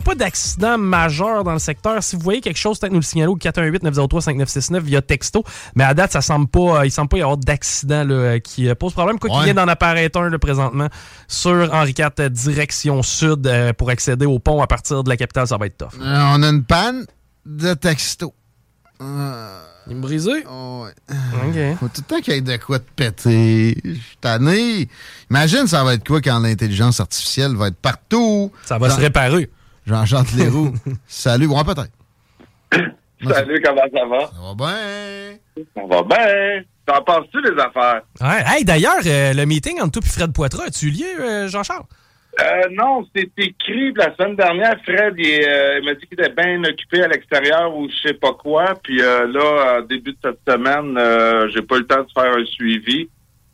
Pas d'accident majeur dans le secteur. Si vous voyez quelque chose, peut-être nous le signaler au 418-903-5969 via texto. Mais à date, ça semble pas, euh, il semble pas y avoir d'accident euh, qui euh, pose problème. Quoi qu'il Ouais. vient d'en apparaître un là, présentement sur Henri IV, direction sud, euh, pour accéder au pont à partir de la capitale, ça va être tough. Euh, on a une panne de texto. Euh, Il me brisé? oh, ouais. OK. Faut tout le temps qu'il y ait de quoi de péter. Je suis tanné. Imagine, ça va être quoi quand l'intelligence artificielle va être partout? Ça va se réparer. Jean-Chante Leroux. Salut, ouais, peut-être. Salut, comment ça va? Ça va bien. Ça va bien. T'en penses-tu les affaires? Ouais. Hey, d'ailleurs, euh, le meeting entre toi et Fred Poitras, as-tu lieu, euh, Jean-Charles? Euh, non, c'est écrit la semaine dernière. Fred, il, euh, il m'a dit qu'il était bien occupé à l'extérieur ou je sais pas quoi. Puis euh, là, début de cette semaine, euh, j'ai pas eu le temps de faire un suivi.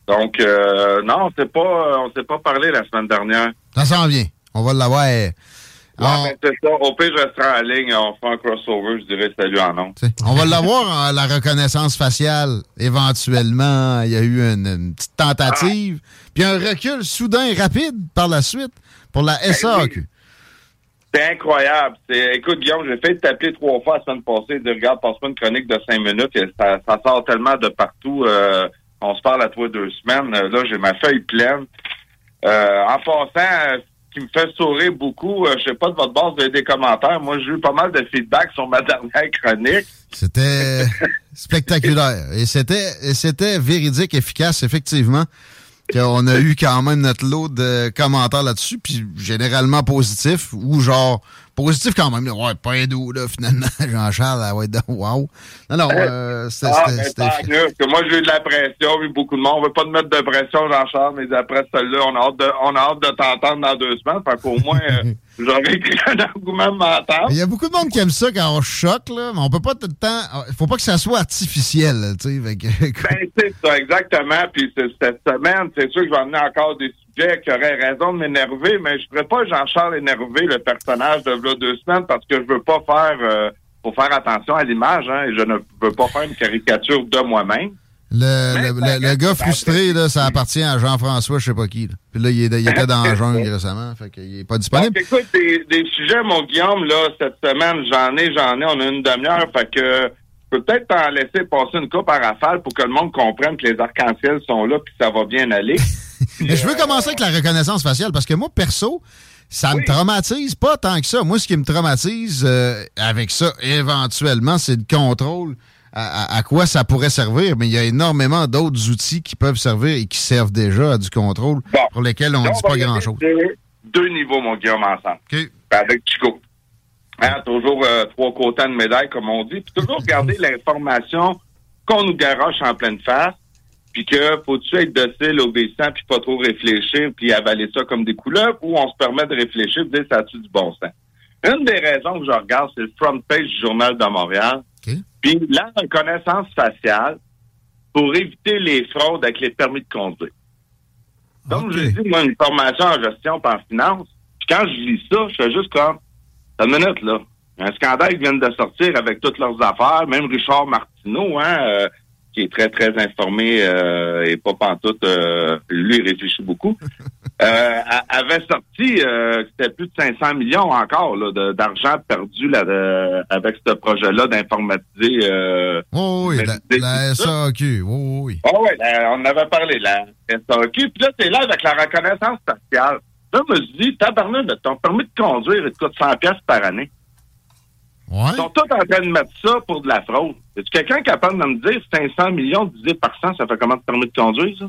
Donc, euh, non, on s'est pas, on s'est pas parlé la semaine dernière. Ça s'en vient. On va l'avoir. On, mais c'est ça. Au pire, je resterai en ligne. On fait un crossover. Je dirais salut en nom. on va l'avoir en la reconnaissance faciale. Éventuellement, il y a eu une, une petite tentative, puis un recul soudain et rapide par la suite pour la SAQ. C'est incroyable. Écoute, Guillaume, j'ai fait t'appeler trois fois la semaine passée. De regarde, passe-moi une chronique de cinq minutes. Et ça, ça sort tellement de partout. euh, on se parle à toi deux semaines. Euh, Là, j'ai ma feuille pleine. Euh, en passant, qui me fait sourire beaucoup, euh, je sais pas de votre base, vous des commentaires. Moi, j'ai eu pas mal de feedback sur ma dernière chronique. C'était spectaculaire. Et c'était, et c'était véridique, efficace, effectivement. On a eu quand même notre lot de commentaires là-dessus, puis généralement positifs, ou genre positif quand même. Ouais, pas un doux, là, finalement. Jean-Charles, ouais, wow. Non, non, euh, c'était, Ah, moi, j'ai eu de la pression, eu beaucoup de monde. On veut pas te mettre de pression, Jean-Charles, mais après celle-là, on a hâte de, on a hâte de t'entendre dans deux semaines. Fait qu'au moins, euh, j'aurais écrit un argument mental. Il y a beaucoup de monde qui aime ça quand on choque, là, mais on peut pas tout le temps. Il faut pas que ça soit artificiel, tu sais. Ben, c'est ça, exactement. Puis cette semaine, c'est sûr que je vais amener encore des sujets qui auraient raison de m'énerver, mais je ne ferais pas Jean-Charles énerver, le personnage de là, deux semaines, parce que je veux pas faire... Euh, faut faire attention à l'image, hein, et je ne veux pas faire une caricature de moi-même. Le, le, Mais le- le gars frustré, là, ça appartient à Jean-François, je sais pas qui. là. Puis là, il, était dans la jungle récemment, fait qu'il est pas Donc, disponible. écoute, des, des sujets, mon Guillaume, là, cette semaine, j'en ai, j'en ai, on a une demi-heure, fait que je peux peut-être t'en laisser passer une coupe à rafale pour que le monde comprenne que les arcs-en-ciel sont là puis ça va bien aller. Mais je veux commencer avec la reconnaissance faciale parce que moi, perso, ça me traumatise pas tant que ça. Moi, ce qui me traumatise euh, avec ça, éventuellement, c'est le contrôle à, quoi ça pourrait servir. Mais il y a énormément d'autres outils qui peuvent servir et qui servent déjà à du contrôle Bon. pour lesquels on Là, dit pas grand-chose. de Deux niveaux, mon Guillaume, ensemble. OK. Avec Chico. Hein, toujours euh, trois côtés de médaille, comme on dit. Puis toujours garder l'information qu'on nous garoche en pleine face. Puis que faut-tu être docile, obéissant, puis pas trop réfléchir, puis avaler ça comme des couleurs, ou on se permet de réfléchir, puis dire ça a-tu du bon sens? Une des raisons que je regarde, c'est le front page du Journal de Montréal. OK. Puis la reconnaissance faciale pour éviter les fraudes avec les permis de conduire. Comme OK. je dis, moi, une formation en gestion et en finance, puis quand je lis ça, je fais juste comme, une minute, là. Un scandale qui vient de sortir avec toutes leurs affaires, même Richard Martineau, hein, euh, qui est très, très informé euh, et pas pantoute, euh, lui, il réfléchit beaucoup, euh, avait sorti euh, que c'était plus de 500 millions encore là, d'argent perdu là, de- avec ce projet-là d'informatiser euh, Oh, oui, la. SAQ. Oh, oui. ah la- on avait parlé, la SAQ. Puis là, c'est là avec la reconnaissance faciale. Là, je me suis dit, tabarnak, ton permis de conduire, il te coûte 100 pièces par année. Ouais. Ils sont tous en train de mettre ça pour de la fraude. Est-ce quelqu'un capable de me dire 500 millions divisé par 100, ça fait comment de permis de conduire, ça?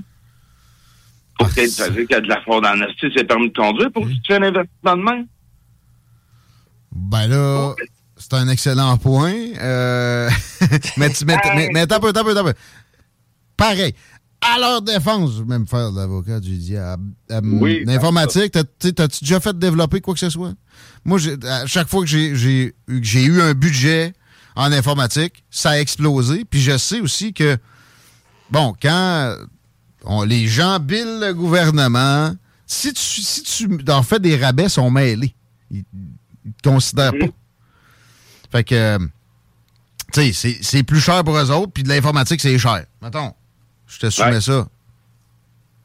Pour Ah, qu'il c'est- y ait de la fraude en esti, c'est permis de conduire pour que tu fais un investissement de main. Ben là, c'est un excellent point. Euh, mais, tu- mais, mais, mais un peu, un peu, un peu. Pareil. À leur défense, je vais même faire de l'avocat du diable. Euh, Oui, L'informatique, t'as- t'sais, t'as-tu déjà fait développer quoi que ce soit? Moi, à chaque fois que j'ai eu un budget en informatique, ça a explosé. Puis je sais aussi que, bon, quand on- les gens billent le gouvernement, si tu, si tu en fais des rabais, sont mêlés. Ils ne te considèrent pas. Fait que, tu sais, c'est- plus cher pour eux autres, puis de l'informatique, c'est cher. Mettons, je te soumets Ouais. ça.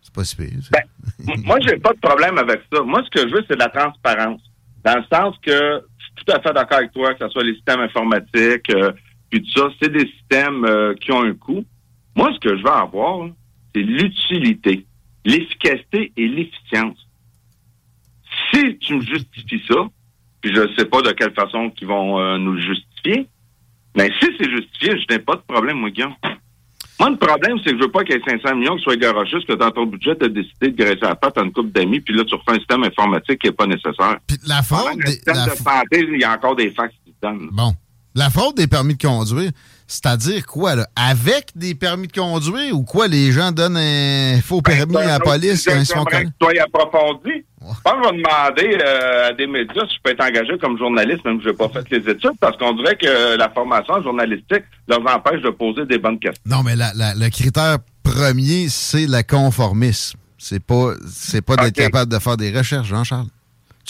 C'est pas si pire. Ben, moi, j'ai pas de problème avec ça. Moi, ce que je veux, c'est de la transparence. Dans le sens que je suis tout à fait d'accord avec toi, que ce soit les systèmes informatiques, euh, puis tout ça, c'est des systèmes euh, qui ont un coût. Moi, ce que je veux avoir, là, c'est l'utilité, l'efficacité et l'efficience. Si tu me justifies ça, puis je sais pas de quelle façon qu'ils vont euh, nous le justifier, mais si c'est justifié, je n'ai pas de problème, moi, Guillaume. Moi, le problème, c'est que je veux pas qu'il y ait 500 millions qui soient garochés, parce que dans ton budget, tu as décidé de graisser la patte à une couple d'amis, puis là, tu refais un système informatique qui n'est pas nécessaire. Puis la fraude, des, la, de santé, il y a encore des fax qui se donnent. bon, la fraude des permis de conduire, c'est-à-dire quoi, là? Avec des permis de conduire ou quoi? Les gens donnent un faux permis à la police quand ils tu sois approfondi. Je pense que je vais demander euh, à des médias si je peux être engagé comme journaliste, même si je n'ai pas fait les études, parce qu'on dirait que la formation journalistique leur empêche de poser des bonnes questions. Non, mais la- la- le critère premier, c'est le conformisme. C'est pas, c'est pas d'être capable de faire des recherches, Jean-Charles.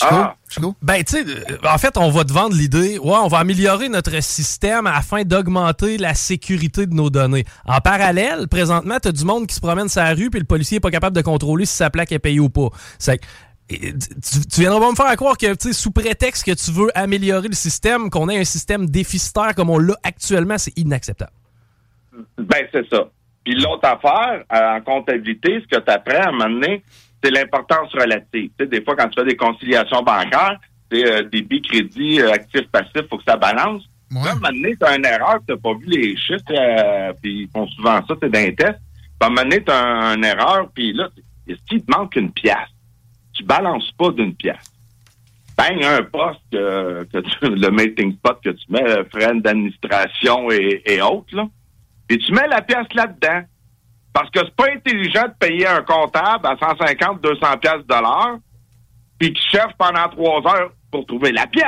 Chico? Ah. Chico? Ben, tu sais, euh, en fait, on va te vendre l'idée, ouais, on va améliorer notre système afin d'augmenter la sécurité de nos données. En parallèle, présentement, tu as du monde qui se promène sur la rue puis le policier est pas capable de contrôler si sa plaque est payée ou pas. C'est tu, tu viendras pas me faire croire que, tu sais, sous prétexte que tu veux améliorer le système, qu'on ait un système déficitaire comme on l'a actuellement, c'est inacceptable. Ben, c'est ça. Puis l'autre affaire, euh, en comptabilité, ce que tu apprends à un moment donné, c'est l'importance relative. Des fois, quand tu fais des conciliations bancaires, c'est euh, débit, crédit, euh, actif, passif, faut que ça balance. Ouais. Là, à un moment donné, tu as une erreur, tu n'as pas vu les chiffres, euh, puis ils font souvent ça, c'est d'un test. Puis à un moment donné, tu as une erreur, puis là, est-ce qu'il te manque une pièce? Tu balances pas d'une pièce. Bang, un poste que, que tu- le melting pot que tu mets, euh, frais d'administration et, et autres, là. Et tu mets la pièce là-dedans. Parce que c'est pas intelligent de payer un comptable à 150, 200 pièces de l'heure, puis qui cherche pendant trois heures pour trouver la pièce.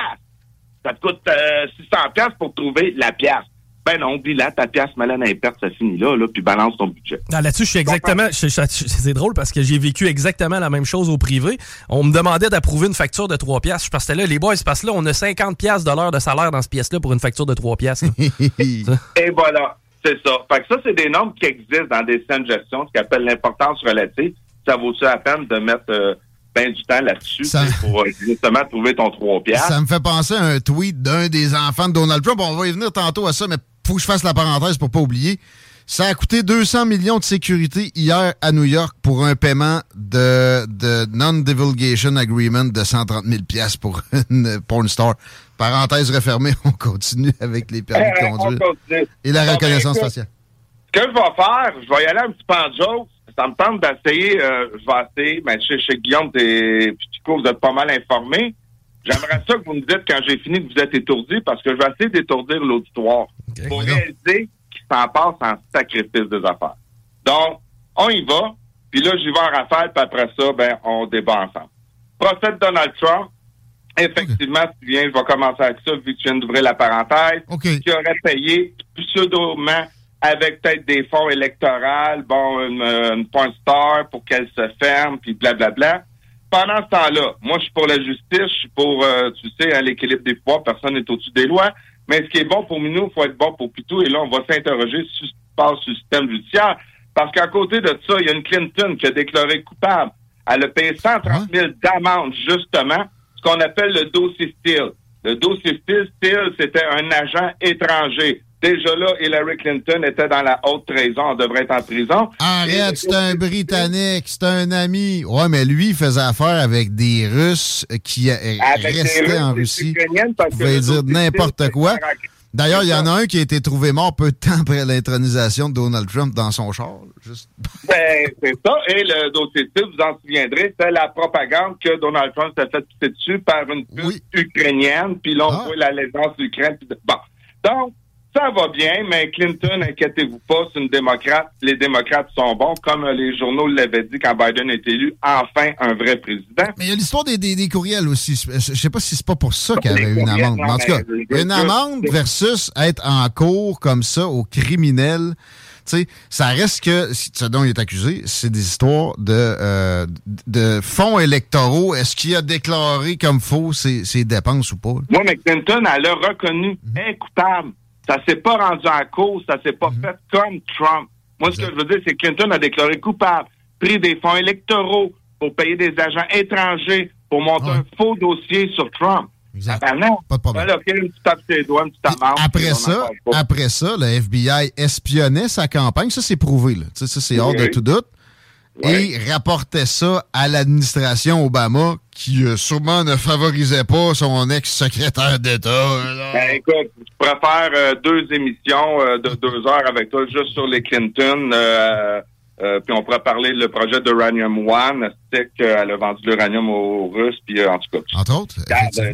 Ça te coûte euh, 600 pièces pour trouver la pièce. Ben non, dis là, ta pièce, malade imperte, ça finit là, là, puis balance ton budget. Là-dessus, je suis exactement. c'est drôle parce que j'ai vécu exactement la même chose au privé. On me demandait d'approuver une facture de 3 piastres. Je pensais là, les boys, parce que là, on a 50 piastres de l'heure de salaire dans ce pièce-là pour une facture de 3 piastres. là. Et voilà, c'est ça. Fait que ça, c'est des normes qui existent dans des systèmes de gestion, ce qu'on appelle l'importance relative. Ça vaut-tu la peine de mettre euh, ben du temps là-dessus Ça- pour euh, justement trouver ton 3 piastres? Ça me fait penser à un tweet d'un des enfants de Donald Trump. On va y venir tantôt à ça, mais faut que je fasse la parenthèse pour pas oublier. Ça a coûté 200 millions de sécurité hier à New York pour un paiement de, de Non-Divulgation Agreement de 130 000 pièces pour une porn star. Parenthèse refermée, on continue avec les permis de on conduire et la ben, reconnaissance faciale. Ce que je vais faire, je vais y aller un petit peu en joke. Ça me tente d'essayer, euh, je vais essayer, ben, chez, chez Guillaume et Chico, vous êtes pas mal informés. J'aimerais ça que vous me dites quand j'ai fini que vous êtes étourdi parce que je vais essayer d'étourdir l'auditoire pour réaliser qu'il s'en passe en sacrifice des affaires. Donc, on y va, puis là, j'y vais en rafale, puis après ça, ben, on débat ensemble. Procès de Donald Trump, effectivement, tu viens, je vais commencer avec ça, vu que tu viens d'ouvrir la parenthèse OK. qui aurait payé pseudoment avec peut-être des fonds électoraux, bon, une, une point star pour qu'elle se ferme, puis blablabla. Pendant ce temps-là, moi, je suis pour la justice, je suis pour, euh, tu sais, hein, l'équilibre des pouvoirs, personne n'est au-dessus des lois. Mais ce qui est bon pour Minou, il faut être bon pour Pitou. Et là, on va s'interroger sur ce qui se passe sur le système judiciaire. Parce qu'à côté de ça, il y a une Clinton qui a déclaré coupable. Elle a payé 130 000 d'amende, justement, ce qu'on appelle le dossier Steele. Le dossier Steele, Steele, c'était un agent étranger. Déjà là, Hillary Clinton était dans la haute trahison, elle devrait être en prison. Arrête, c'est un Britannique, c'est un ami. Ouais, mais lui, il faisait affaire avec des Russes qui Avec des restaient Russes, en des Russie. Pouvez le dire n'importe quoi. D'ailleurs, il y en a un qui a été trouvé mort peu de temps après l'intronisation de Donald Trump dans son char. Juste... Ben, c'est ça. Et le dossier type, vous en souviendrez, c'est la propagande que Donald Trump s'est fait pisser dessus par une pute Oui. ukrainienne, puis là, on Ah. voit l'allégeance de- Bon. Donc, ça va bien, mais Clinton, inquiétez-vous pas, c'est une démocrate. Les démocrates sont bons, comme les journaux l'avaient dit quand Biden est élu, enfin un vrai président. Mais il y a l'histoire des, des, des courriels aussi. Je sais pas si c'est pas pour ça qu'il y avait une amende. non, Mais en tout cas, une amende versus être en cours comme ça aux criminels. Tu sais, ça reste que ce dont il est accusé, c'est des histoires de, euh, de fonds électoraux. Est-ce qu'il a déclaré comme faux ses, ses dépenses ou pas? Moi, mais Clinton, elle a reconnu incoupable. Ça s'est pas rendu en cause, ça s'est pas Mhm. fait comme Trump. Moi, ce que je veux dire, c'est que Clinton a déclaré coupable, pris des fonds électoraux pour payer des agents étrangers pour monter Ouais. un faux dossier sur Trump. Exact. Ah ben non. Pas de problème. Ben là, doigts, après ça, après ça, le FBI espionnait sa campagne. Ça, c'est prouvé. Là. Ça, c'est hors de tout doute. Ouais. Et rapportait ça à l'administration Obama, qui euh, sûrement ne favorisait pas son ex-secrétaire d'État. Ben, écoute, je préfère euh, deux émissions euh, de deux heures avec toi juste sur les Clinton. euh, puis on pourrait parler le projet d'Uranium One. C'est qu'elle a vendu l'uranium aux Russes. Puis en tout cas, Entre autres.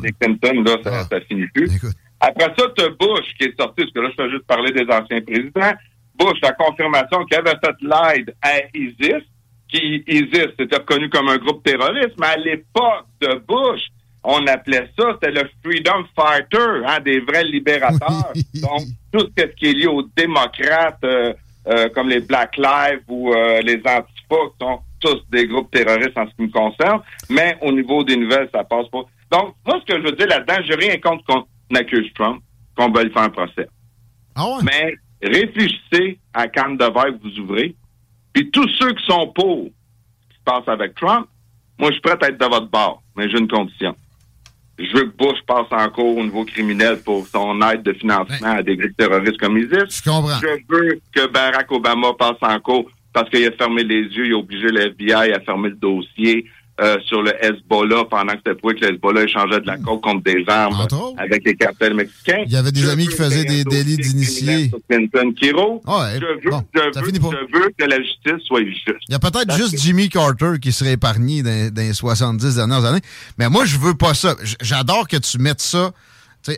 les Clinton, là, ça, Ah. ça finit plus. Écoute. Après ça, tu Bush qui est sorti, parce que là, je fais juste parler des anciens présidents. Bush, la confirmation qu'il avait fait l'aide à ISIS, qui ISIS c'était reconnu comme un groupe terroriste, mais à l'époque de Bush, on appelait ça, c'était le Freedom Fighter, hein, des vrais libérateurs. Donc, tout ce qui est lié aux démocrates, euh, euh, comme les Black Lives ou euh, les Antifa, sont tous des groupes terroristes en ce qui me concerne, mais au niveau des nouvelles, ça passe pas. Donc, moi, ce que je veux dire là-dedans, j'ai rien contre qu'on accuse Trump, qu'on veuille faire un procès. Ah ouais? Mais réfléchissez à canne de verre que vous ouvrez. Puis tous ceux qui sont pour ce qui se passe avec Trump, moi, je suis prêt à être de votre bord, mais j'ai une condition. Je veux que Bush passe en cours au niveau criminel pour son aide de financement à des groupes terroristes comme ISIS. Je comprends. Je veux que Barack Obama passe en cours parce qu'il a fermé les yeux, il a obligé le FBI à fermer le dossier euh, sur le Hezbollah pendant que c'était prouvé que le Hezbollah échangeait de la coke contre des armes avec les cartels mexicains. Il y avait des Je amis qui faisaient des délits d'initiés. Ah ouais, Je veux, bon, je, veux, je que la justice soit juste. Il y a peut-être juste Jimmy Carter qui serait épargné dans, dans les 70 dernières années. Mais moi, je veux pas ça. J'adore que tu mettes ça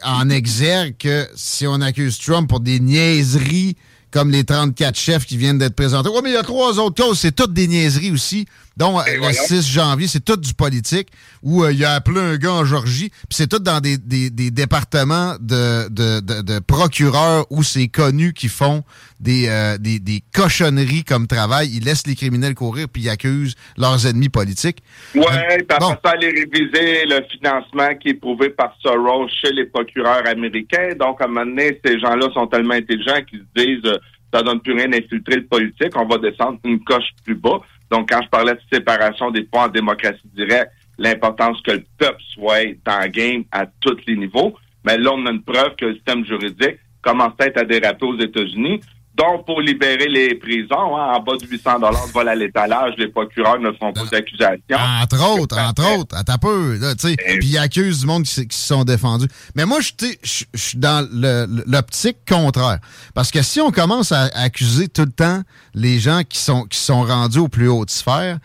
en exergue que si on accuse Trump pour des niaiseries comme les 34 chefs qui viennent d'être présentés. Oui, mais il y a trois autres causes. C'est toutes des niaiseries aussi. Dont euh, le voyons. 6 janvier, c'est tout du politique, où euh, il a appelé un gars en Georgie, puis c'est tout dans des, des, des départements de, de, de, de procureurs où c'est connu qui font des, euh, des, des cochonneries comme travail. Ils laissent les criminels courir, puis ils accusent leurs ennemis politiques. Ouais, Euh, après bon. ça, aller réviser le financement qui est prouvé par Soros chez les procureurs américains. Donc, à un moment donné, ces gens-là sont tellement intelligents qu'ils se disent ça donne plus rien d'infiltrer le politique, on va descendre une coche plus bas. Donc, quand je parlais de séparation des pouvoirs en démocratie directe, l'importance que le peuple soit dans le game à tous les niveaux. Mais là, on a une preuve que le système juridique commence à déraper aux États-Unis. Donc, pour libérer les prisons, hein, en bas de 800 de vol à l'étalage, les procureurs ne feront pas d'accusation. Entre autres, entre autres, à ta peu, là, tu sais. Puis ils accusent du monde qui, se sont défendus. Mais moi, je suis dans l'optique contraire. Parce que si on commence à accuser tout le temps les gens qui sont, qui sont rendus aux plus hautes sphères,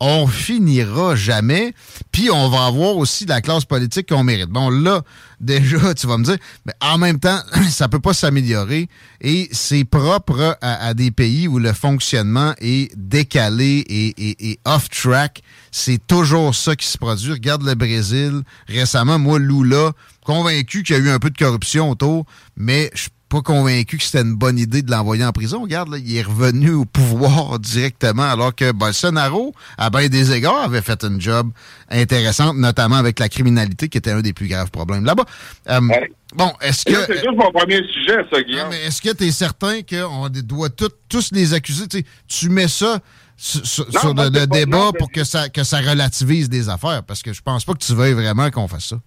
on finira jamais. Puis on va avoir aussi la classe politique qu'on mérite. Bon, là, déjà, tu vas me dire, mais en même temps, ça peut pas s'améliorer. Et c'est propre à, des pays où le fonctionnement est décalé et, off-track. C'est toujours ça qui se produit. Regarde le Brésil. Récemment, moi, Lula, convaincu qu'il y a eu un peu de corruption autour, mais je pas convaincu que c'était une bonne idée de l'envoyer en prison. Regarde, là, il est revenu au pouvoir directement, alors que Bolsonaro, à bien des égards, avait fait une job intéressante, notamment avec la criminalité, qui était un des plus graves problèmes là-bas. Euh, Ouais. Bon, est-ce que... c'est juste mon premier sujet, ça, Non, Guillaume. mais est-ce que tu es certain qu'on doit tout- tous les accuser? Tu mets ça sur, Non, le, débat non, pour que ça, que ça relativise des affaires, parce que je pense pas que tu veuilles vraiment qu'on fasse ça.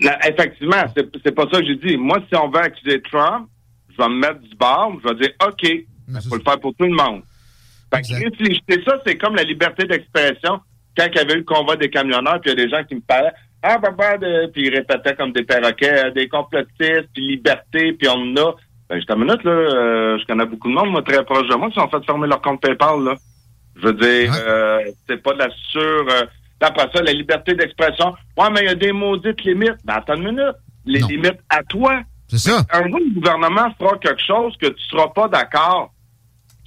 Non, effectivement, c'est pas ça que j'ai dit. Moi, si on veut accuser Trump, je vais me mettre du bord, je vais dire OK, il faut le faire pour tout le monde. Fait que Exact. réfléchissez, ça, c'est comme la liberté d'expression. Quand il y avait eu le convoi des camionneurs, puis il y a des gens qui me parlaient, ah, papa, de... puis ils répétaient comme des perroquets, euh, des complotistes, puis liberté, puis on en a. Ben, juste une minute, là, euh, je connais beaucoup de monde, moi, très proche de moi, qui sont fait fermer leur compte PayPal, là. Je veux dire, Ouais. euh, c'est pas de la sur... Euh, après ça, la liberté d'expression. Ouais, mais il y a des maudites limites. Ben, attends une minute. Les Non. limites à toi. C'est ça. Un jour, le gouvernement fera quelque chose que tu seras pas d'accord.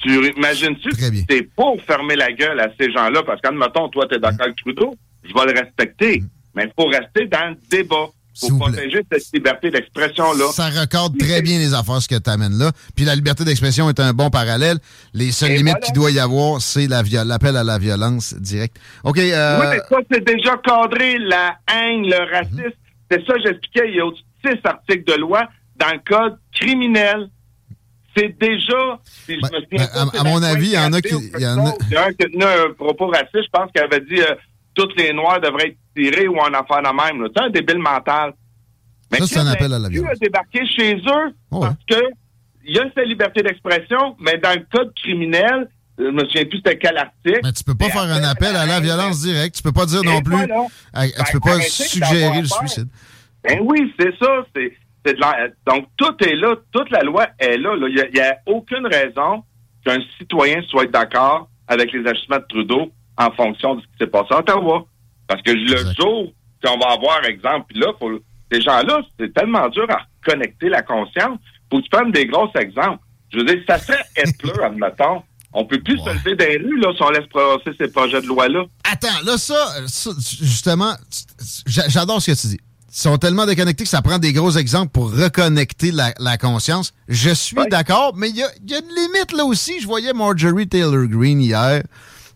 Tu imagines-tu que t'es pour fermer la gueule à ces gens-là? Parce qu'admettons, toi, t'es d'accord avec Trudeau, je vais le respecter. Mais il faut rester dans le débat. S'il Faut plaît. protéger cette liberté d'expression-là. Ça recorde très bien les affaires, ce que tu amènes là. Puis la liberté d'expression est un bon parallèle. Les seules Et limites voilà. qu'il doit y avoir, c'est l'appel à la violence directe. OK. euh, Oui, mais ça, c'est déjà cadré, la haine, le racisme. C'est ça, j'expliquais, il y a six articles de loi dans le code criminel. C'est déjà... si je Ben, me souviens ben, pas, à- mon avis, il y en a qui- il y en a- un qui a tenu un propos raciste, je pense qu'il avait dit euh, toutes les Noirs devraient être tirés ou en affaire de même. C'est un débile mental. Mais Ça, c'est un appel à la violence. a débarqué chez eux? Oh, parce que il y a cette liberté d'expression, mais dans le code criminel, je me souviens plus c'était quel article. mais tu peux pas faire un appel à la violence directe. Tu peux pas dire non plus. voilà. à- tu Ben, peux pas suggérer le peur. Ben oui, c'est ça. C'est, de la- donc, tout est là. Toute la loi est là. là. Il n'y a, aucune raison qu'un citoyen soit d'accord avec les ajustements de Trudeau en fonction de ce qui s'est passé à Ottawa. Parce que le jour qu'on va avoir, exemple, puis là, faut, ces gens-là, c'est tellement dur à connecter la conscience. Faut que tu prennes des gros exemples. Je veux dire, ça serait Hitler, admettons. On peut plus Ouais. se lever des rues, là, si on laisse passer ces projets de loi-là. Attends, là, ça, ça, justement, j'a- j'adore ce que tu dis. Sont tellement déconnectés que ça prend des gros exemples pour reconnecter la, la conscience. Je suis d'accord, mais il y a, il y a une limite là aussi. Je voyais Marjorie Taylor Greene hier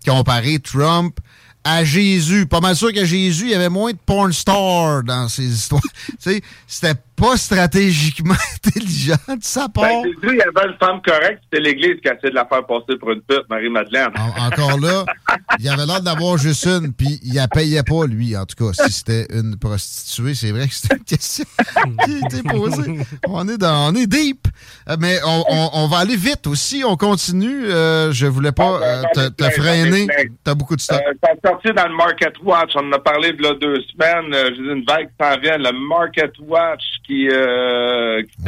comparer Trump à Jésus. Pas mal sûr qu'à Jésus, il y avait moins de porn stars dans ses histoires. tu sais, c'était pas stratégiquement intelligent de sa part. Ben, il y avait une femme correcte, c'était l'Église qui a essayé de la faire passer pour une pute, Marie-Madeleine. En- encore là, il avait l'air d'avoir juste une, puis il la payait pas, lui, en tout cas. Si c'était une prostituée, c'est vrai que c'était une question qui a été posée. On est, dans, on est deep. Euh, Mais on, on- on va aller vite aussi. On continue. Euh, je voulais pas euh, te, te freiner. T'as beaucoup de stock. Euh, ça a sorti dans le Market Watch. On en a parlé il y a deux semaines. Euh, J'ai dit une vague qui s'en vient. Le Market Watch qui, euh, qui.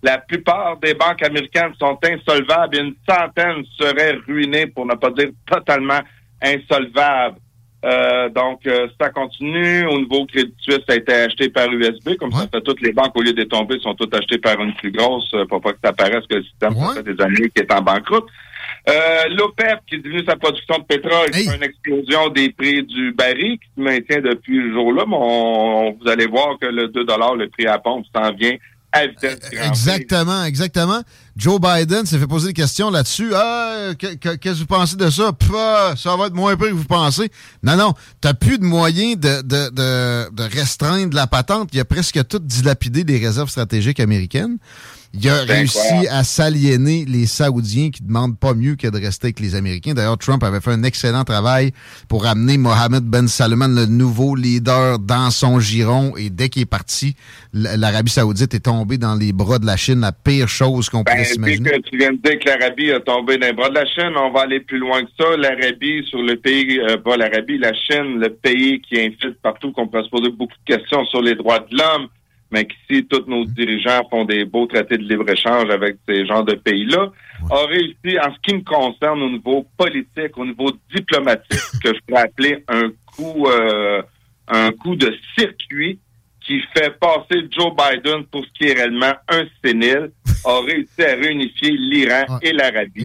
La plupart des banques américaines sont insolvables une centaine seraient ruinées, pour ne pas dire totalement insolvables. Euh, donc, euh, ça continue. Au niveau Crédit Suisse, ça a été acheté par USB. Comme ça fait toutes les banques, au lieu d'être tombées, sont toutes achetées par une plus grosse euh, pour pas que ça paraisse que le système, Ouais. ça fait des années qui est en banqueroute. Euh, L'OPEP qui diminue sa production de pétrole, Hey. c'est une explosion des prix du baril qui se maintient depuis ce jour-là. Mais on- vous allez voir que le 2 le prix à la pompe, s'en vient à vitesse V. Exactement, exactement. Joe Biden s'est fait poser des questions là-dessus. Ah, que- que- qu'est-ce que vous pensez de ça? Pff, ah, ça va être moins pire que vous pensez. Non, non, t'as plus de moyens de, de, de, de restreindre la patente. Il a presque tout dilapidé des réserves stratégiques américaines. Il a réussi incroyable. à s'aliéner les Saoudiens qui demandent pas mieux que de rester avec les Américains. D'ailleurs, Trump avait fait un excellent travail pour amener Mohammed Ben Salman, le nouveau leader, dans son giron. Et dès qu'il est parti, l'Arabie Saoudite est tombée dans les bras de la Chine, la pire chose qu'on Ben, puis s'imaginer. que tu viens de dire que l'Arabie a tombé dans les bras de la Chine, on va aller plus loin que ça. L'Arabie sur le pays, euh, pas l'Arabie, la Chine, le pays qui infiltre partout, qu'on peut se poser beaucoup de questions sur les droits de l'homme, mais qu'ici, tous nos dirigeants font des beaux traités de libre-échange avec ces genres de pays-là, a réussi, en ce qui me concerne, au niveau politique, au niveau diplomatique, que je pourrais appeler un coup, euh, un coup de circuit qui fait passer Joe Biden pour ce qui est réellement un sénile, a réussi à réunifier l'Iran Ouais. et l'Arabie.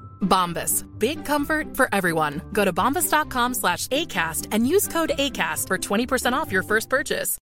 Bombas. Big comfort for everyone. Go to bombas.com slash ACAST and use code ACAST for 20% off your first purchase.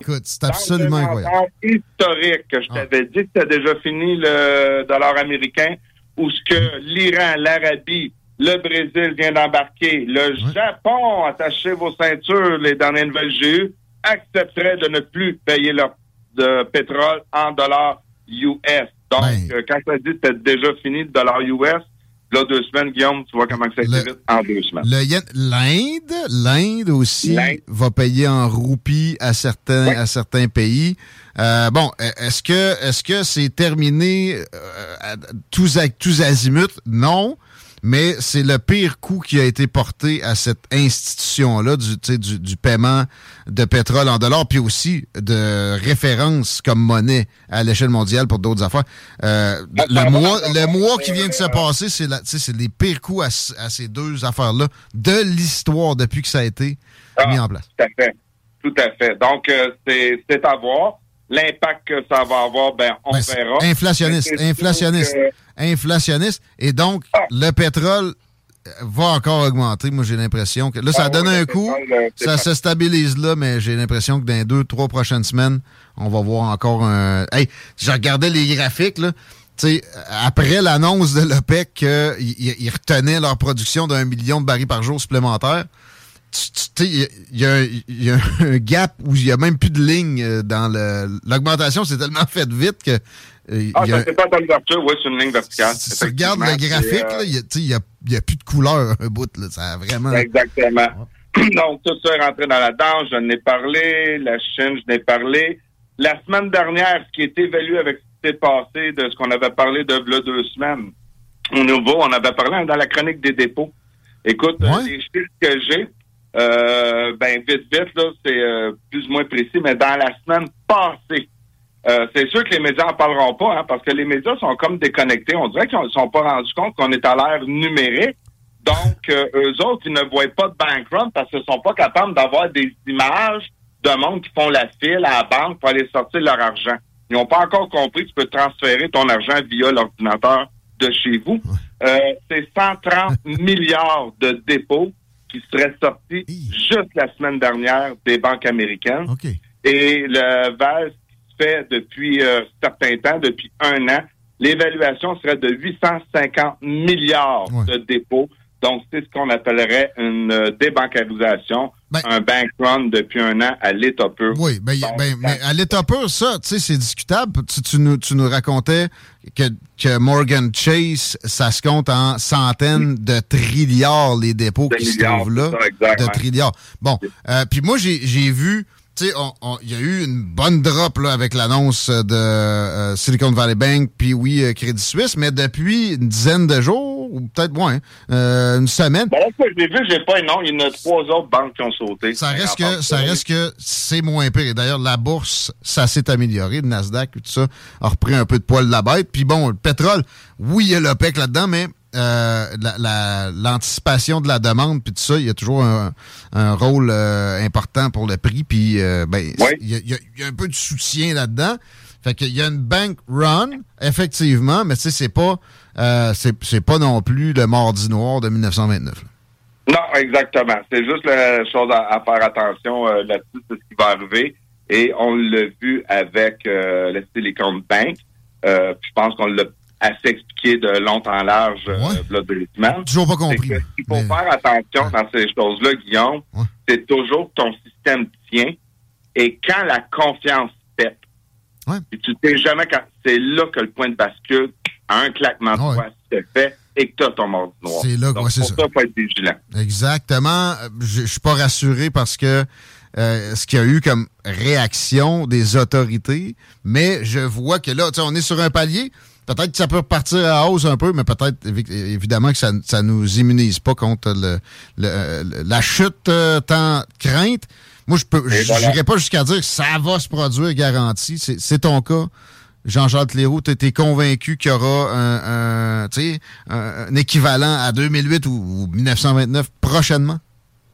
Écoute, c'est absolument incroyable. historique que je Ah. t'avais dit que c'était déjà fini le dollar américain, où ce que l'Iran, l'Arabie, le Brésil vient d'embarquer, le Japon, attachez vos ceintures, les dernières nouvelles que j'ai eues, accepterait de ne plus payer leur de pétrole en dollars US. Donc, Ben. euh, quand ça dit que c'était déjà fini le dollar US, là, deux semaines, Guillaume, tu vois comment ça a été Le- vite en deux semaines. L'Inde, l'Inde aussi va payer en roupies à certains, à certains pays. Euh, bon, est-ce que est-ce que c'est terminé euh, tous azimuts? Non. Mais c'est le pire coup qui a été porté à cette institution-là du, du, du paiement de pétrole en dollars, puis aussi de référence comme monnaie à l'échelle mondiale pour d'autres affaires. Euh, le, mois, le mois qui vient de se passer, c'est les pires coups à, ces deux affaires-là de l'histoire depuis que ça a été Ah. mis en place. Tout à fait. Tout à fait. Donc, euh, c'est c'est à voir. L'impact que ça va avoir, ben, on Ben, verra. inflationniste, inflationniste, que- inflationniste. Et donc, Ah. le pétrole euh, va encore augmenter. Moi, j'ai l'impression que là, ça Ah donne oui, un coup, pétrole, euh, ça pas- se stabilise là, mais j'ai l'impression que dans les deux, trois prochaines semaines, on va voir encore un. Hey, je regardais les graphiques là. Après l'annonce de l'OPEC qu'ils retenaient leur production d'un million de barils par jour sais, il y a- y, un- il y a un gap où il n'y a même plus de ligne euh, dans le. L'augmentation s'est tellement faite vite que. euh, Ah, ça c'est pas dans l'ouverture, oui, c'est une ligne verticale. si tu regardes le graphique, C'est, là, il n'y a, a- plus de couleur un bout. Là, ça a vraiment. Exactement. Donc, tout ça est rentré dans la danse. Je n'ai parlé. La Chine, je n'ai parlé. La semaine dernière, ce qui est évalué avec ce qui s'est passé de ce qu'on avait parlé de là, deux semaines, au nouveau, on avait parlé dans la chronique des dépôts. Écoute, Ouais. les chiffres que j'ai, euh, ben, vite, vite, là, c'est euh, plus ou moins précis, mais dans la semaine passée, euh, c'est sûr que les médias en parleront pas, hein, parce que les médias sont comme déconnectés. On dirait qu'ils ne sont pas rendus compte qu'on est à l'ère numérique. Donc, euh, eux autres, ils ne voient pas de bank run parce qu'ils ne sont pas capables d'avoir des images de monde qui font la file à la banque pour aller sortir leur argent. Ils n'ont pas encore compris que tu peux transférer ton argent via l'ordinateur de chez vous. Euh, c'est 130 milliards de dépôts qui seraient sortis Hi. juste la semaine dernière des banques américaines. Et le VAS qui se fait depuis euh, certain temps, depuis un an, l'évaluation serait de 850 milliards Ouais. de dépôts. Donc, c'est ce qu'on appellerait une euh, débancarisation, Ben- un bank run depuis un an à l'état pur. Oui, ben, Donc, ben, mais à l'état pur, ça, tu sais, c'est discutable. Tu, tu nous, tu nous racontais que, que Morgan Chase, ça se compte en centaines de trilliards les dépôts qui se trouvent là. ça, de trilliards. Bon, euh, puis moi, j'ai j'ai vu, tu sais, on- on- il y a eu une bonne drop là, avec l'annonce de euh, Silicon Valley Bank, puis oui, euh, Crédit Suisse, mais depuis une dizaine de jours, ou peut-être moins, euh, une semaine, Bon, là, ce que j'ai vu, j'ai pas un nom. Il y en a trois autres banques qui ont sauté. ça reste que ça reste que c'est moins pire. D'ailleurs, la bourse, ça s'est amélioré. Le Nasdaq, tout ça, a repris un peu de poil de la bête. Puis bon, le pétrole, oui, il y a l'OPEC là-dedans, mais euh, la- la- l'anticipation de la demande, puis tout ça, il y a toujours un, un rôle euh, important pour le prix. Puis euh, ben, Oui. il y, y a un peu de soutien là-dedans. Fait qu'il y a une bank run, effectivement, mais tu sais, c'est pas euh, c'est pas non plus le mardi noir de 1929. là. Non, exactement. C'est juste la chose à, à faire attention euh, là-dessus, c'est ce qui va arriver. Et on l'a vu avec euh, le Silicon Bank. Euh, je pense qu'on l'a à s'expliquer de long en large euh, Ouais. semaines. Toujours pas compris. que qu'il faut mais- faire attention dans ces choses-là, Guillaume, Ouais. c'est toujours que ton système tient et quand la confiance pète, Ouais. et tu sais jamais quand c'est là que le point de bascule, à un claquement de Ouais. doigts, se fait et que tu as ton mort noir. C'est là que- Donc, ouais, c'est pour ça. ça, faut être vigilant. Exactement. Je suis pas rassuré parce que euh, ce qu'il y a eu comme réaction des autorités, mais je vois que là, tu sais, on est sur un palier. Peut-être que ça peut repartir à hausse un peu, mais peut-être évi- évidemment que ça ça nous immunise pas contre le, le- euh, la chute euh, tant crainte. Moi, je peux, n'irai pas jusqu'à dire que ça va se produire garanti. C'est ton cas. Jean-Jacques Leroux, tu es convaincu qu'il y aura un, un, équivalent à 2008 ou, ou 1929 prochainement?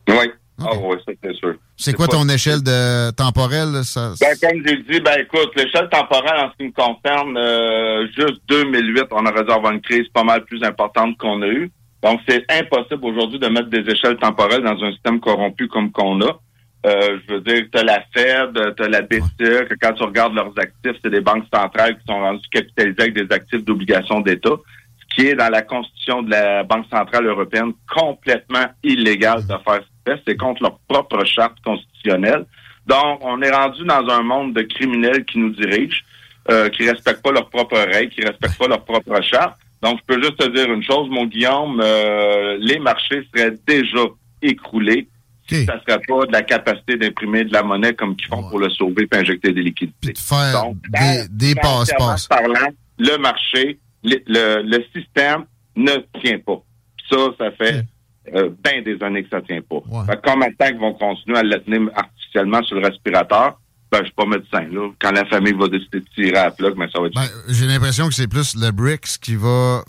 Oui. Ah oui, ça c'est sûr. C'est quoi ton échelle de temporelle? Ça, Ben, comme j'ai dit, ben écoute, l'échelle temporelle en ce qui me concerne, euh, juste 2008, on aurait dû avoir une crise pas mal plus importante qu'on a eue. Donc, c'est impossible aujourd'hui de mettre des échelles temporelles dans un système corrompu comme qu'on a. Euh, je veux dire, tu as la Fed, tu as la BCE, que quand tu regardes leurs actifs, c'est des banques centrales qui sont rendues capitalisées avec des actifs d'obligation d'État, ce qui est dans la constitution de la Banque centrale européenne complètement illégal de faire. C'est contre leur propre charte constitutionnelle. Donc, on est rendu dans un monde de criminels qui nous dirigent, euh, qui respectent pas leurs propres règles, qui respectent pas leur propre charte. Donc, je peux juste te dire une chose, mon Guillaume, euh, les marchés seraient déjà écroulés Ça serait pas de la capacité d'imprimer de la monnaie comme qu'ils font Ouais. pour le sauver et injecter des liquidités. Puis de faire Donc, des, des passe-passe. parlant, le marché, le, le, le système ne tient pas. Ça, ça fait euh, bien des années que ça tient pas. Ouais. Fait que combien de temps qu'ils vont continuer à le tenir artificiellement sur le respirateur? Ben, je suis pas médecin, là. Quand la famille va décider de tirer à la plug, ben, ça va être... Ben, J'ai l'impression que c'est plus le BRICS qui va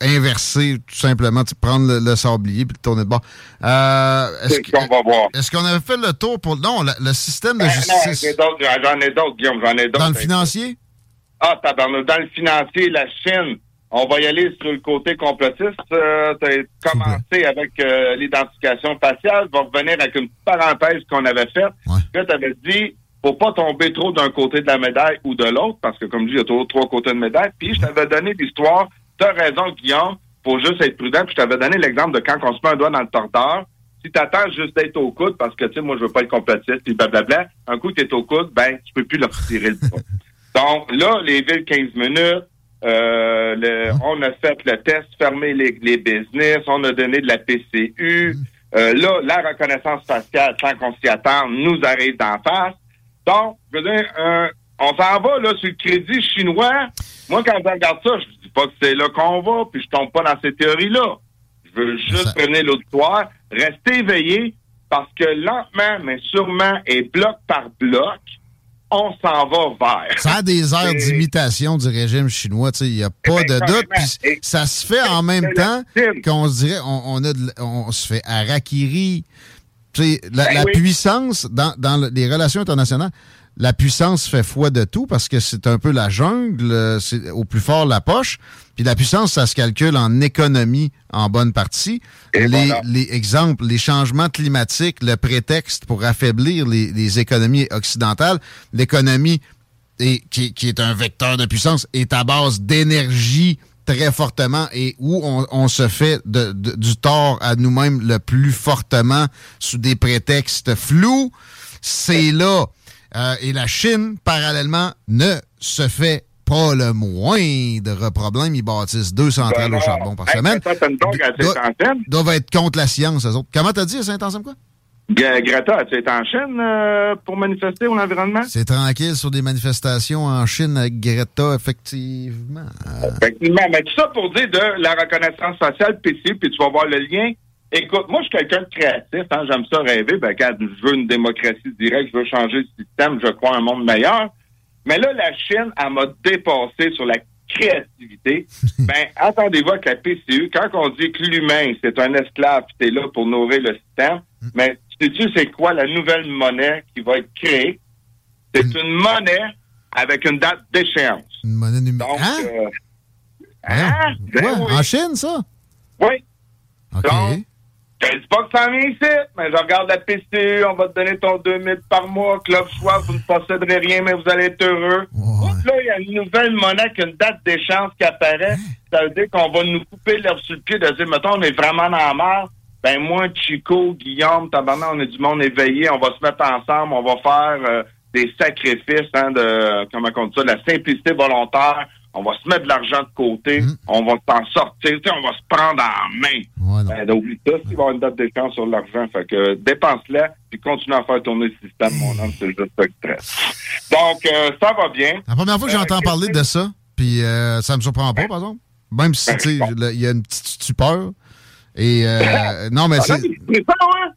inverser tout simplement, prendre le, le sablier puis le tourner de bord. Euh, Est-ce que- qu'on va voir. est-ce qu'on avait fait le tour pour... Non, le, le système de Ben, non, j'en justice ai d'autres, j'en ai d'autres, Guillaume, j'en ai d'autres. dans le financier? Ah, tabarnak, dans le financier, la Chine, on va y aller sur le côté complotiste. Euh, tu as commencé avec euh, l'identification faciale, va revenir avec une parenthèse qu'on avait faite. Ouais. Là, tu avais dit, faut pas tomber trop d'un côté de la médaille ou de l'autre, parce que comme je dis, il y a toujours trois côtés de médaille. Puis je t'avais donné l'histoire, tu as raison, Guillaume, faut juste être prudent. Puis je t'avais donné l'exemple de quand on se met un doigt dans le tordeur. Si tu attends juste d'être au coude, parce que, tu sais, moi, je veux pas être complotiste, puis blablabla, un coup, tu es au coude, ben, tu peux plus le retirer le doigt. Donc, là, les villes 15 minutes, euh, le- on a fait le test, fermé les, les business, on a donné de la PCU. Euh, là, la reconnaissance faciale, sans qu'on s'y attende, nous arrive d'en face. Donc, je veux dire, euh, on s'en va là sur le crédit chinois. Moi, quand je regarde ça, je dis pas que c'est là qu'on va, puis je tombe pas dans ces théories-là. Je veux juste ça- prévenir l'auditoire, rester éveillé, parce que lentement, mais sûrement, et bloc par bloc, on s'en va vers. Ça a des airs d'imitation du régime chinois, tu sais, il n'y a pas de doute. Puis ça se fait en même temps qu'on se dirait, on, on a de on se fait harakiri. La, Ben la oui. puissance dans, dans le- les relations internationales, la puissance fait foi de tout parce que c'est un peu la jungle, euh, c'est au plus fort la poche. Puis la puissance, ça se calcule en économie en bonne partie. Et les, voilà. les exemples, les changements climatiques, le prétexte pour affaiblir les, les économies occidentales, l'économie qui, qui est un vecteur de puissance, est à base d'énergie très fortement et où on, on se fait de- de- du tort à nous-mêmes le plus fortement sous des prétextes flous, c'est là. Euh, et la Chine, parallèlement, ne se fait pas le moindre problème. Ils bâtissent deux centrales Ben au charbon par Hey, semaine. ça, une doivent être contre la science, eux autres. Comment t'as dit à Saint-Anselme, quoi? Greta, as-tu été en Chine euh, pour manifester pour l'environnement? C'est tranquille sur des manifestations en Chine avec Greta, effectivement. Euh, Effectivement, mais tout ça pour dire de la reconnaissance faciale PCU, puis tu vas voir le lien. Écoute, moi, je suis quelqu'un de créatif, hein, j'aime ça rêver. Ben, quand je veux une démocratie directe, je veux changer le système, je crois à un monde meilleur. Mais là, la Chine, elle m'a dépassé sur la créativité. ben, attendez-vous avec la PCU. Quand on dit que l'humain, c'est un esclave, puis t'es là pour nourrir le système, mais sais-tu c'est quoi la nouvelle monnaie qui va être créée? C'est une monnaie avec une date d'échéance. une monnaie numérique. Donc, Hein? euh, hein? Ben Ouais, oui. En Chine, ça? Oui. OK. Donc, je dis pas que ça vient ici, mais je regarde la PCU, on va te donner ton 2000 par mois, Club Choix, vous ne posséderez rien, mais vous allez être heureux. Ouais. là, il y a une nouvelle monnaie avec une date d'échéance qui apparaît. Ça veut dire qu'on va nous couper l'herbe sur le pied de dire, mettons, on est vraiment dans la merde. Ben, moi, Chico, Guillaume, tabarnak, on est du monde éveillé. On va se mettre ensemble. On va faire euh, des sacrifices, hein, de, comment on dit ça, de la simplicité volontaire. On va se mettre de l'argent de côté. On va s'en sortir. On va se prendre en main. Non. Ben, oublie ça, s'il va y avoir une date d'échéance sur l'argent. Fait que dépense-la, puis continue à faire tourner le système, mon homme, c'est juste ça qui reste. Donc, euh, ça va bien. La première fois que j'entends Euh, parler de ça, puis euh, ça me surprend pas, par exemple. Même si, tu sais, il y a une petite stupeur. Et, euh, non, mais Ah, c'est... hein?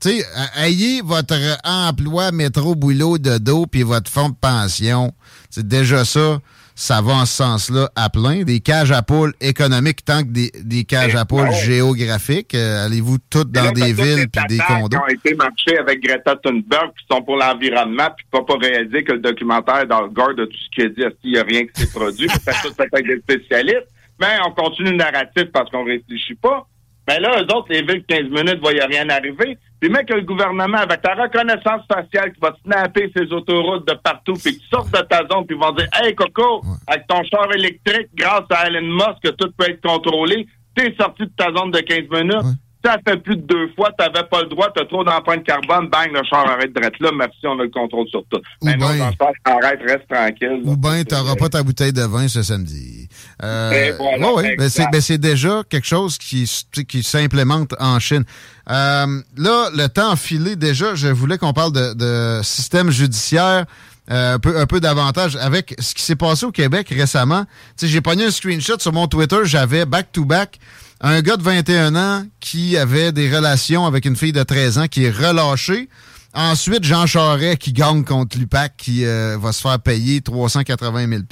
Tu sais, euh, ayez votre emploi métro, boulot, de dos, puis votre fonds de pension. C'est déjà ça. Ça va en ce sens-là à plein. Des cages à poules économiques tant que des, des cages à poules géographiques. Euh, Allez-vous toutes dans là, des villes les puis des condos? qui ont été marchés avec Greta Thunberg, qui sont pour l'environnement, puis pas pas réaliser que le documentaire est dans le garde de tout ce qu'il a dit, qu'il n'y a rien qui s'est produit, ça avec des spécialistes. Mais on continue le narratif parce qu'on réfléchit pas. Mais là, eux autres, les villes, 15 minutes, il a rien arriver. Puis même que le gouvernement, avec ta reconnaissance faciale, qui va snapper ces autoroutes de partout, puis que tu sortes de ta zone, puis vont dire Hey Coco, avec ton char électrique, grâce à Elon Musk, que tout peut être contrôlé, t'es sorti de ta zone de 15 minutes. Ça fait plus de deux fois, t'avais pas le droit, t'as trop d'empreintes carbone, bang, le char arrête de là, merci, on a le contrôle sur tout. Ou Maintenant, ben- le char, arrête, reste tranquille. Ou bien, t'auras pas ta bouteille de vin ce samedi. Euh, voilà, ouais, ben c'est ben c'est déjà quelque chose qui, qui s'implémente en Chine. Euh, là, le temps filé déjà. Je voulais qu'on parle de, de système judiciaire euh, un peu, un peu davantage avec ce qui s'est passé au Québec récemment. Tu sais, j'ai pogné un screenshot sur mon Twitter. J'avais back-to-back un gars de 21 ans qui avait des relations avec une fille de 13 ans qui est relâché. Ensuite, Jean Charest qui gagne contre l'UPAC qui euh, va se faire payer 380 000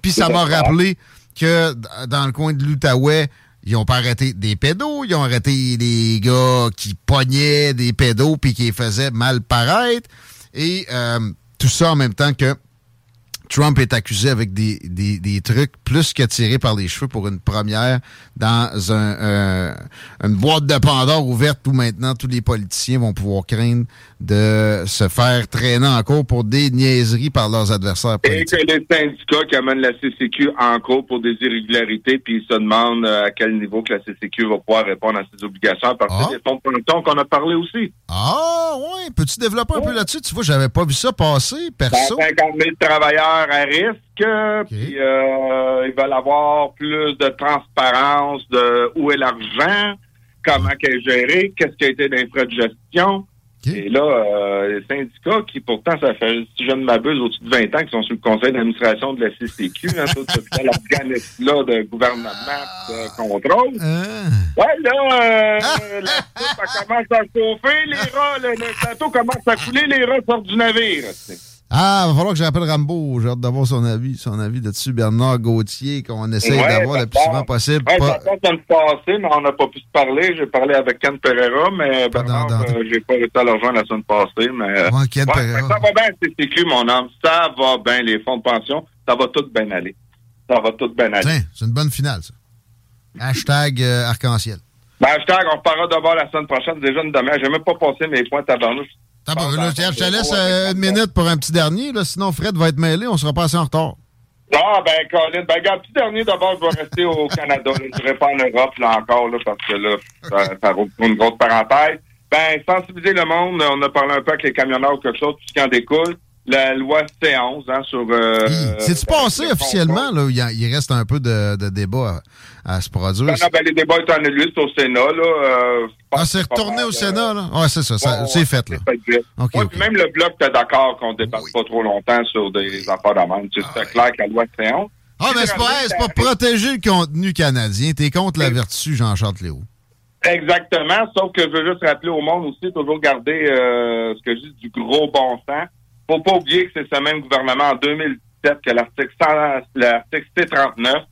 Puis ça m'a rappelé que dans le coin de l'Outaouais, ils ont pas arrêté des pédos, ils ont arrêté des gars qui pognaient des pédos puis qui les faisaient mal paraître. Et euh, tout ça en même temps que Trump est accusé avec des, des, des trucs plus que par les cheveux pour une première dans un, euh, une boîte de Pandore ouverte où maintenant tous les politiciens vont pouvoir craindre de se faire traîner en cours pour des niaiseries par leurs adversaires Et que les syndicats qui amènent la CCQ en cours pour des irrégularités, puis ils se demandent euh, à quel niveau que la CCQ va pouvoir répondre à ses obligations à partir Ah. des fonds de qu'on a parlé aussi. Ah, ouais. Peux-tu développer un peu là-dessus? Tu vois, j'avais pas vu ça passer, perso. 50 000 travailleurs à risque, puis euh, ils veulent avoir plus de transparence de où est l'argent, comment qu'elle est gérée, qu'est-ce qui a été des frais Et là, euh, les syndicats qui, pourtant, ça fait, si je ne m'abuse, au-dessus de 20 ans, qui sont sur le conseil d'administration de la CCQ, hein, tout ce l'organisme-là de gouvernement de contrôle. Ouais, là, euh, la soupe, commence à chauffer, les rats, le, le bateau commence à couler, les rats sortent du navire. Ah, va falloir que j'appelle Rambo. J'ai hâte d'avoir son avis, son avis là-dessus. Bernard Gauthier, qu'on essaye Ouais, d'avoir le plus souvent possible. Ouais, Pas- ça me passer, mais on n'a pas pu se parler. J'ai parlé avec Ken Pereira, mais Bernard, euh, j'ai pas réussi à le rejoindre la semaine passée. Mais, Ouais, Ken Pereira. Ça va bien, CCQ, mon homme. Ça va bien, les fonds de pension. Ça va tout bien aller. Ça va tout bien aller. Tiens, c'est une bonne finale, ça. Hashtag euh, arc-en-ciel. Ben, hashtag, on reparlera de voir la semaine prochaine. Déjà demi-heure. J'ai même pas passé mes points tabarnouche. Ah, bah, là, je te laisse euh, une minute pour un petit dernier. Là, sinon, Fred va être mêlé. On sera pas assez en retard. Ah, ben, Colin, ben, regarde, petit dernier, d'abord, je vais rester au Canada. là. Je ne pas en Europe, là, encore, là, parce que là, ça, ça une grosse parenthèse. Ben, sensibiliser le monde, on a parlé un peu avec les camionneurs ou quelque chose, tout ce qui en découle. La loi C11, hein, sur... Euh, C'est-tu passé officiellement? Là, il, reste un peu de, de débat à, à se produire? Ben, non, ben, les débats étant annulés, au Sénat, là. Euh, ah, c'est retourné au Sénat, là? Ouais, c'est ça. ça- c'est fait, là. fait Ouais, même le bloc était d'accord qu'on ne dépasse pas trop longtemps sur des affaires d'amende. C'est clair que la loi C11. Ah, mais c'est pas, c'est pas protéger le contenu canadien. T'es contre la vertu, Jean-Charles Léo. Exactement, sauf que je veux juste rappeler au monde aussi, toujours garder euh, ce que je dis du gros bon sens. Faut pas oublier que c'est ce même gouvernement en 2017 que l'article 100 l'article C39,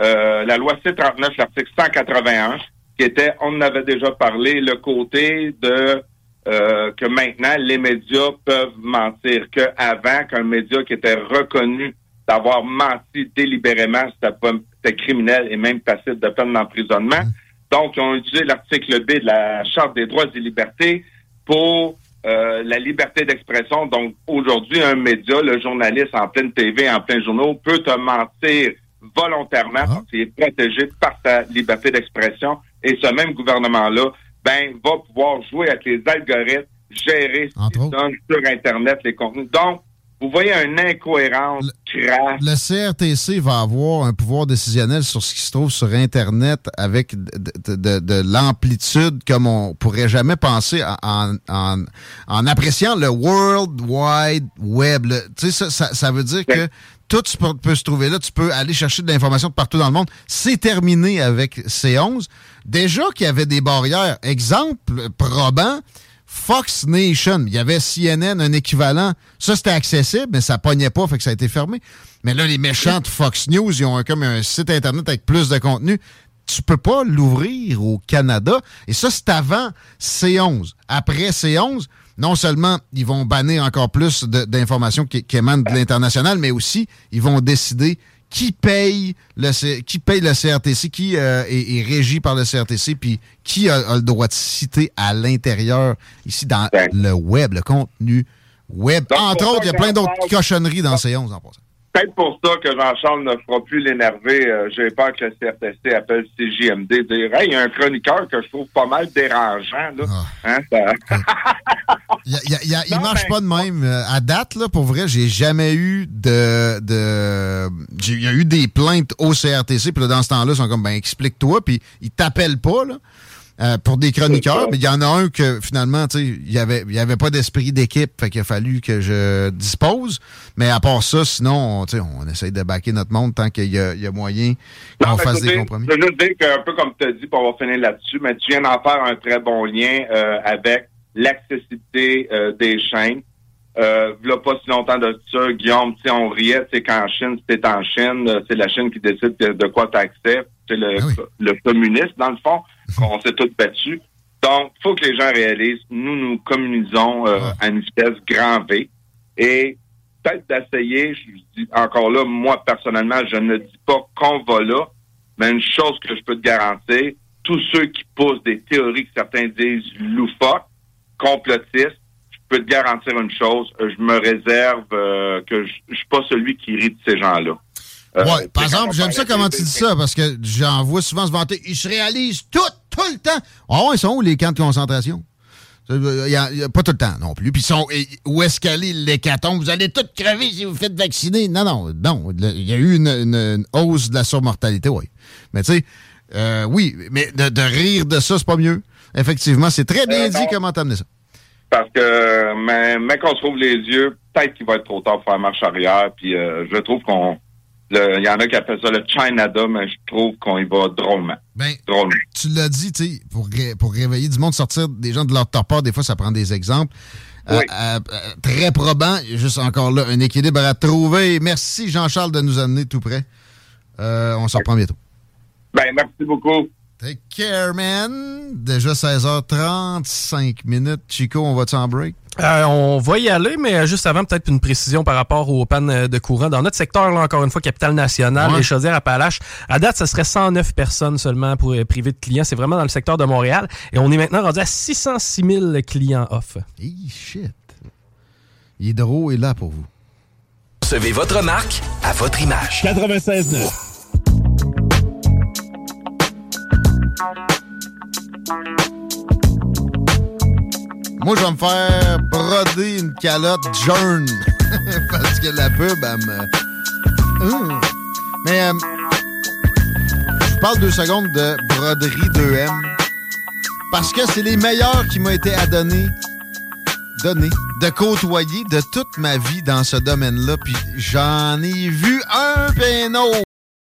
euh, la loi C39, l'article 181, qui était, on en avait déjà parlé, le côté de euh, que maintenant les médias peuvent mentir, que avant qu'un média qui était reconnu d'avoir menti délibérément, c'était criminel et même passible de peine d'emprisonnement. Donc, ils ont utilisé l'article B de la Charte des droits et libertés pour euh, la liberté d'expression. Donc, aujourd'hui, un média, le journaliste en pleine TV, en plein journaux, peut te mentir volontairement parce qu'il est protégé par sa liberté d'expression. Et ce même gouvernement-là, ben, va pouvoir jouer avec les algorithmes, gérer ce qui donne sur Internet les contenus. Donc, vous voyez une incohérence crasse. Le CRTC va avoir un pouvoir décisionnel sur ce qui se trouve sur Internet avec de, de, de l'amplitude comme on pourrait jamais penser en, en, en appréciant le World Wide Web. Tu sais, ça, ça, veut dire que tout peut, peut, se trouver là. Tu peux aller chercher de l'information de partout dans le monde. C'est terminé avec C11. Déjà qu'il y avait des barrières. Exemple probant, Fox Nation. Il y avait CNN, un équivalent. Ça, c'était accessible, mais ça pognait pas, fait que ça a été fermé. Mais là, les méchants de Fox News, ils ont un, comme un site Internet avec plus de contenu. Tu peux pas l'ouvrir au Canada. Et ça, c'est avant C11. Après C11, non seulement ils vont bannir encore plus d'informations qui, qui émanent de l'international, mais aussi ils vont décider qui paye le, qui paye le CRTC, qui euh, est, régi par le CRTC, puis qui a, le droit de citer à l'intérieur, ici, dans le web, le contenu web. Entre autres, il y a plein d'autres cochonneries dans ces 11 en passant peut-être pour ça que Jean-Charles ne fera plus l'énerver. Euh, j'ai peur que le CRTC appelle CJMD dire Hey, il y a un chroniqueur que je trouve pas mal dérangeant. Là. Ah. Hein, il, marche pas de même. Euh, à date, là, pour vrai, j'ai jamais eu de. de il y a eu des plaintes au CRTC, puis dans ce temps-là, ils sont comme ben explique-toi, puis ils t'appellent pas, là. Euh, pour des chroniqueurs, mais il y en a un que finalement, tu sais, il y avait, y avait pas d'esprit d'équipe, fait qu'il a fallu que je dispose. Mais à part ça, sinon, tu sais, on essaye de baquer notre monde tant qu'il y, a moyen qu'on fasse des compromis. Je veux juste dire qu'un peu comme tu as dit, pour va finir là-dessus, mais tu viens d'en faire un très bon lien euh, avec l'accessibilité euh, des chaînes. Euh, a pas si longtemps de ça, Guillaume, tu sais, on riait, c'est qu'en Chine, c'est en Chine, c'est la Chine qui décide de, quoi tu acceptes. C'est le, ah le communiste, dans le fond qu'on s'est tous battus. Donc, il faut que les gens réalisent, nous, nous communisons euh, à une vitesse grand V. Et peut-être d'essayer, je dis encore là, moi, personnellement, je ne dis pas qu'on va là, mais une chose que je peux te garantir, tous ceux qui posent des théories que certains disent loufoques, complotistes, je peux te garantir une chose, je me réserve euh, que je, je suis pas celui qui rit de ces gens-là. Euh, ouais, par exemple, j'aime ça comment tu dis ça, parce que j'en vois souvent se vanter. Ils se réalisent tout, tout le temps. Oh, ils sont où les camps de concentration? Il y a, pas tout le temps non plus. Puis sont, où est-ce qu'elle est l'hécatombe? Vous allez tous crever si vous faites vacciner. Non, non, non. Il y a eu une, hausse de la surmortalité, oui. Mais tu sais, euh, oui, mais de, rire de ça, c'est pas mieux. Effectivement, c'est très bien euh, dit comment t'amener ça. Parce que, mais, mais qu'on se trouve les yeux, peut-être qu'il va être trop tard pour faire marche arrière. Puis je trouve qu'on il y en a qui appellent ça le China mais je trouve qu'on y va drôlement. Ben, Tu l'as dit, tu sais, pour, pour réveiller du monde, sortir des gens de leur torpeur, des fois, ça prend des exemples. Euh, euh, euh, très probant, juste encore là, un équilibre à trouver. Merci Jean-Charles de nous amener tout près. on s'en reprend bientôt. Ben, merci beaucoup. Take care, man. Déjà 16h35 minutes. Chico, on va-tu en break? Euh, on va y aller, mais juste avant, peut-être une précision par rapport aux pannes de courant. Dans notre secteur, là, encore une fois, capitale nationale, les Chaudières-Appalaches, à date, ce serait 109 personnes seulement pour euh, priver de clients. C'est vraiment dans le secteur de Montréal. Et on est maintenant rendu à 606 000 clients off. Hey, shit. Hydro est là pour vous. Recevez votre marque à votre image. 96.9. Moi, je vais me faire broder une calotte jaune. Parce que la pub, elle me... Hum. Mais euh, je parle deux secondes de broderie 2M. Parce que c'est les meilleurs qui m'ont été adonnés, donnés, de côtoyer de toute ma vie dans ce domaine-là. Puis j'en ai vu un péno